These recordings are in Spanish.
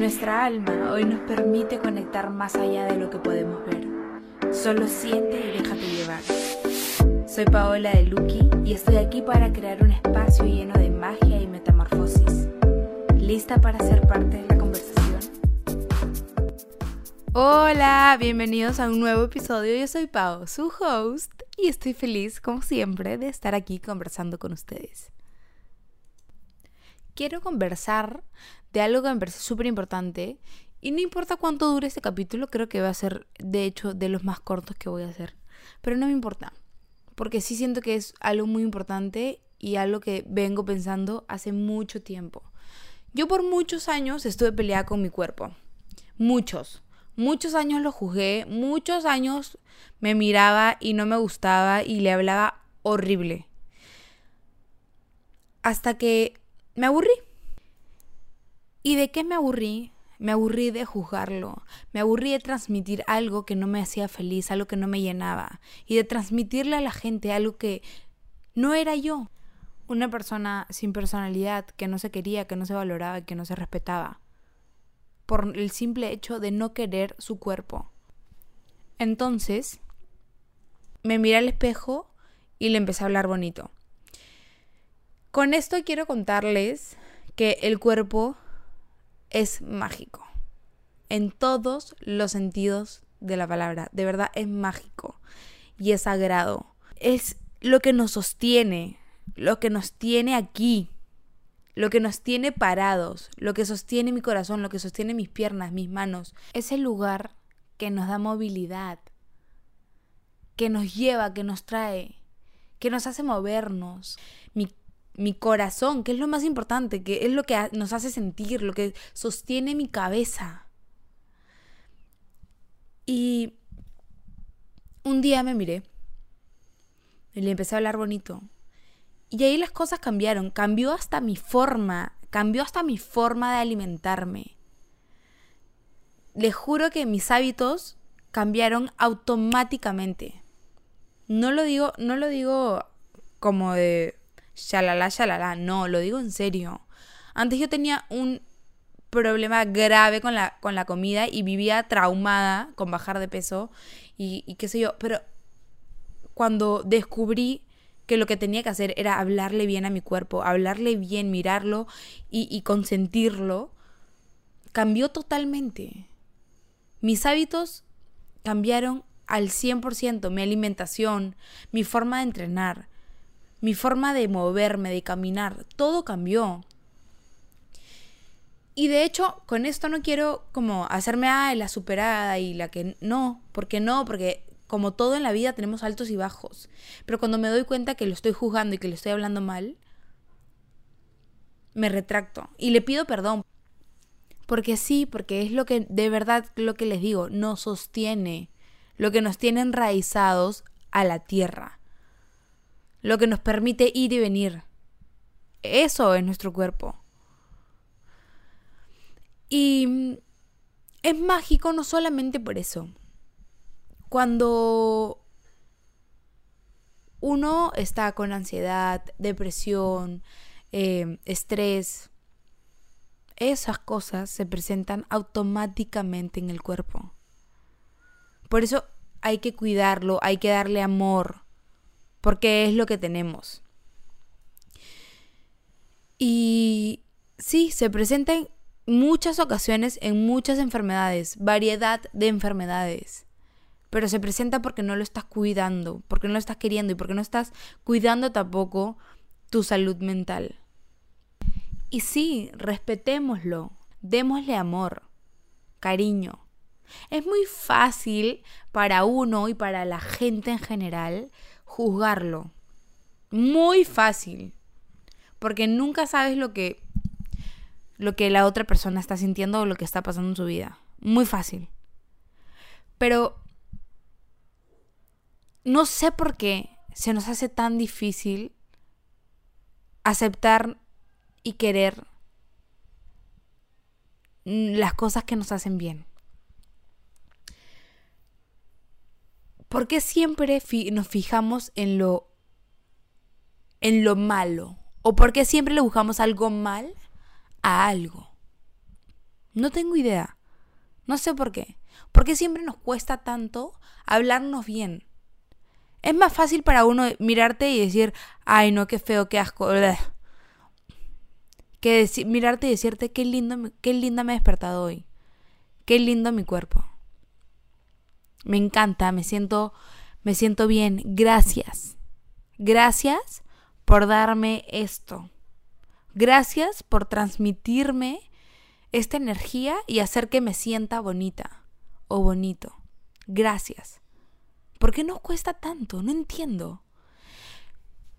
Nuestra alma hoy nos permite conectar más allá de lo que podemos ver. Solo siente y déjate llevar. Soy Paola de Lucky y estoy aquí para crear un espacio lleno de magia y metamorfosis. ¿Lista para ser parte de la conversación? Hola, bienvenidos a un nuevo episodio. Yo soy Pao, su host, y estoy feliz, como siempre, de estar aquí conversando con ustedes. Quiero conversar de algo que me parece súper importante. Y no importa cuánto dure este capítulo, creo que va a ser, de hecho, de los más cortos que voy a hacer. Pero no me importa. Porque sí siento que es algo muy importante y algo que vengo pensando hace mucho tiempo. Yo por muchos años estuve peleada con mi cuerpo. Muchos. Muchos años lo juzgué. Muchos años me miraba y no me gustaba y le hablaba horrible. Hasta que me aburrí. ¿Y de qué me aburrí? Me aburrí de juzgarlo, me aburrí de transmitir algo que no me hacía feliz, algo que no me llenaba, y de transmitirle a la gente algo que no era yo. Una persona sin personalidad, que no se quería, que no se valoraba, que no se respetaba, por el simple hecho de no querer su cuerpo. Entonces, me miré al espejo y le empecé a hablar bonito. Con esto quiero contarles que el cuerpo es mágico. En todos los sentidos de la palabra. De verdad es mágico y es sagrado. Es lo que nos sostiene, lo que nos tiene aquí, lo que nos tiene parados, lo que sostiene mi corazón, lo que sostiene mis piernas, mis manos. Es el lugar que nos da movilidad, que nos lleva, que nos trae, que nos hace movernos. Mi corazón, que es lo más importante, que es lo que nos hace sentir, lo que sostiene mi cabeza. Y un día me miré y le empecé a hablar bonito. Y ahí las cosas cambiaron, cambió hasta mi forma, cambió hasta mi forma de alimentarme. Le juro que mis hábitos cambiaron automáticamente. No lo digo, no lo digo como de shalala, shalala. No, lo digo en serio. Antes yo tenía un problema grave con la, con la comida y vivía traumada con bajar de peso y, qué sé yo. Pero cuando descubrí que lo que tenía que hacer era hablarle bien a mi cuerpo, hablarle bien, mirarlo y, y consentirlo, cambió totalmente. Mis hábitos cambiaron al 100%, mi alimentación, mi forma de entrenar, mi forma de moverme, de caminar, todo cambió. Y de hecho, con esto no quiero como hacerme ah, la superada y la que no, porque no, porque como todo en la vida tenemos altos y bajos. Pero cuando me doy cuenta que lo estoy juzgando y que le estoy hablando mal, me retracto y le pido perdón. Porque sí, porque es lo que de verdad lo que les digo, nos sostiene, lo que nos tiene enraizados a la tierra lo que nos permite ir y venir. Eso es nuestro cuerpo. Y es mágico no solamente por eso. Cuando uno está con ansiedad, depresión, eh, estrés, esas cosas se presentan automáticamente en el cuerpo. Por eso hay que cuidarlo, hay que darle amor, porque es lo que tenemos. Y sí, se presenta en muchas ocasiones en muchas enfermedades, variedad de enfermedades. Pero se presenta porque no lo estás cuidando, porque no lo estás queriendo y porque no estás cuidando tampoco tu salud mental. Y sí, respetémoslo, démosle amor, cariño. Es muy fácil para uno y para la gente en general juzgarlo. Muy fácil. Porque nunca sabes lo que lo que la otra persona está sintiendo o lo que está pasando en su vida. Muy fácil. Pero no sé por qué se nos hace tan difícil aceptar y querer las cosas que nos hacen bien. ¿Por qué siempre nos fijamos en lo en lo malo? ¿O por qué siempre le buscamos algo mal a algo? No tengo idea. No sé por qué. ¿Por qué siempre nos cuesta tanto hablarnos bien? Es más fácil para uno mirarte y decir, ay no, qué feo, qué asco. Que mirarte y decirte, qué, lindo, qué linda me he despertado hoy. Qué lindo mi cuerpo. Me encanta, me siento, me siento bien. Gracias. Gracias por darme esto. Gracias por transmitirme esta energía y hacer que me sienta bonita o bonito. Gracias. ¿Por qué nos cuesta tanto? No entiendo.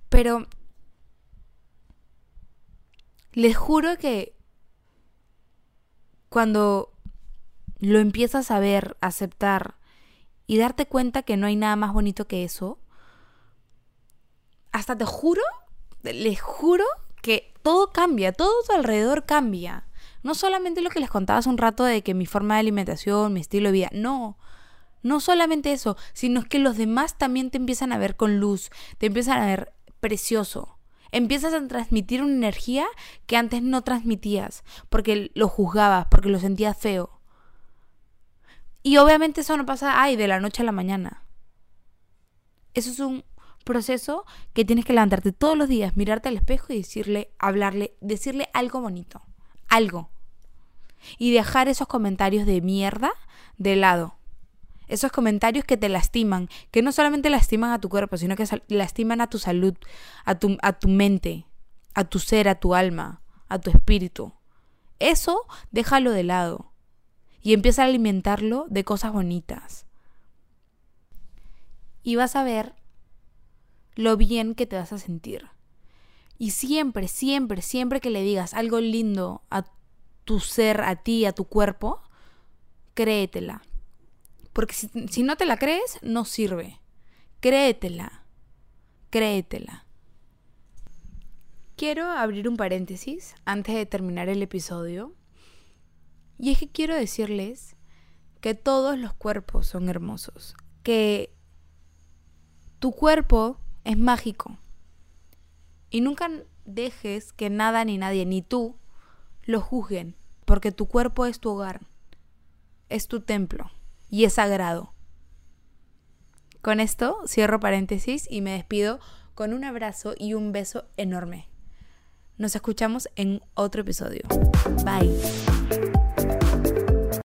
Pero les juro que cuando lo empiezas a ver, aceptar y darte cuenta que no hay nada más bonito que eso, hasta te juro, les juro que todo cambia, todo tu alrededor cambia. No solamente lo que les contaba hace un rato de que mi forma de alimentación, mi estilo de vida, no. No solamente eso, sino que los demás también te empiezan a ver con luz, te empiezan a ver precioso. Empiezas a transmitir una energía que antes no transmitías, porque lo juzgabas, porque lo sentías feo. Y obviamente eso no pasa, ay, de la noche a la mañana. Eso es un proceso que tienes que levantarte todos los días, mirarte al espejo y decirle, hablarle, decirle algo bonito algo. Y dejar esos comentarios de mierda de lado. Esos comentarios que te lastiman, que no solamente lastiman a tu cuerpo, sino que lastiman a tu salud, a tu, a tu mente, a tu ser, a tu alma, a tu espíritu. Eso déjalo de lado y empieza a alimentarlo de cosas bonitas. Y vas a ver lo bien que te vas a sentir. Y siempre, siempre, siempre que le digas algo lindo a tu ser, a ti, a tu cuerpo, créetela. Porque si, no te la crees, no sirve. Créetela. Créetela. Quiero abrir un paréntesis antes de terminar el episodio. Y es que quiero decirles que todos los cuerpos son hermosos. Que tu cuerpo es mágico. Y nunca dejes que nada ni nadie, ni tú, lo juzguen, porque tu cuerpo es tu hogar, es tu templo y es sagrado. Con esto cierro paréntesis y me despido con un abrazo y un beso enorme. Nos escuchamos en otro episodio. Bye.